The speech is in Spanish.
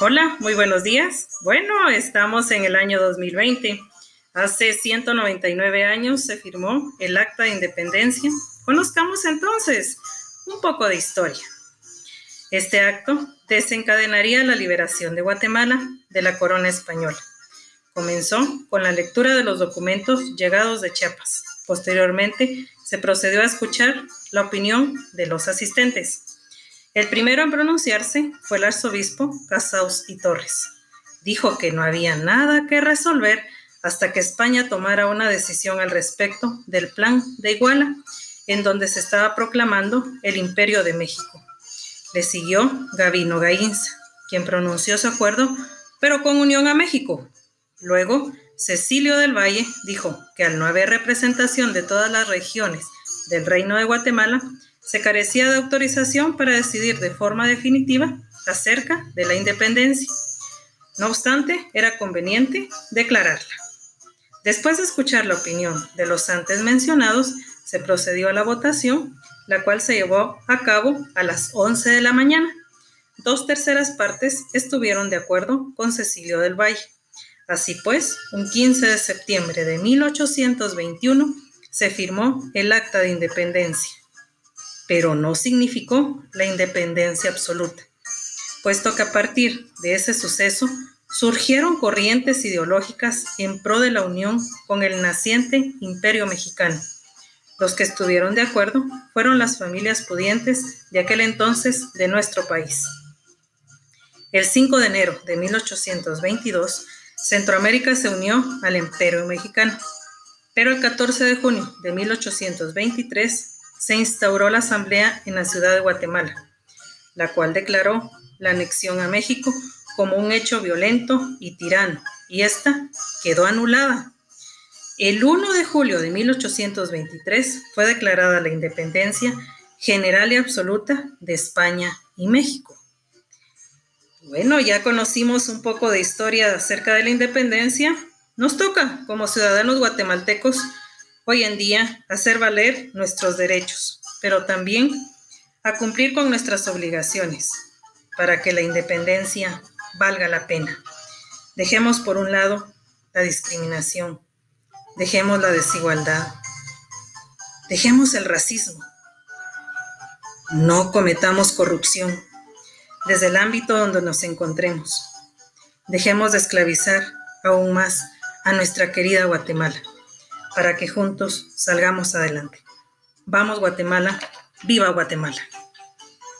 Hola, muy buenos días. Bueno, estamos en el año 2020. Hace 199 años se firmó el Acta de Independencia. Conozcamos entonces un poco de historia. Este acto desencadenaría la liberación de Guatemala de la corona española. Comenzó con la lectura de los documentos llegados de Chiapas. Posteriormente, se procedió a escuchar la opinión de los asistentes. El primero en pronunciarse fue el arzobispo Casaus y Torres. Dijo que no había nada que resolver hasta que España tomara una decisión al respecto del plan de Iguala, en donde se estaba proclamando el Imperio de México. Le siguió Gavino Gainza, quien pronunció su acuerdo, pero con unión a México. Luego, Cecilio del Valle dijo que al no haber representación de todas las regiones del Reino de Guatemala, se carecía de autorización para decidir de forma definitiva acerca de la independencia. No obstante, era conveniente declararla. Después de escuchar la opinión de los antes mencionados, se procedió a la votación, la cual se llevó a cabo a las 11 de la mañana. Dos terceras partes estuvieron de acuerdo con Cecilio del Valle. Así pues, un 15 de septiembre de 1821 se firmó el Acta de Independencia pero no significó la independencia absoluta, puesto que a partir de ese suceso surgieron corrientes ideológicas en pro de la unión con el naciente imperio mexicano. Los que estuvieron de acuerdo fueron las familias pudientes de aquel entonces de nuestro país. El 5 de enero de 1822, Centroamérica se unió al imperio mexicano, pero el 14 de junio de 1823 se instauró la Asamblea en la ciudad de Guatemala, la cual declaró la anexión a México como un hecho violento y tirano, y esta quedó anulada. El 1 de julio de 1823 fue declarada la independencia general y absoluta de España y México. Bueno, ya conocimos un poco de historia acerca de la independencia. Nos toca, como ciudadanos guatemaltecos, hoy en día hacer valer nuestros derechos, pero también a cumplir con nuestras obligaciones para que la independencia valga la pena. Dejemos por un lado la discriminación, dejemos la desigualdad, dejemos el racismo, no cometamos corrupción desde el ámbito donde nos encontremos. Dejemos de esclavizar aún más a nuestra querida Guatemala para que juntos salgamos adelante. Vamos Guatemala, viva Guatemala.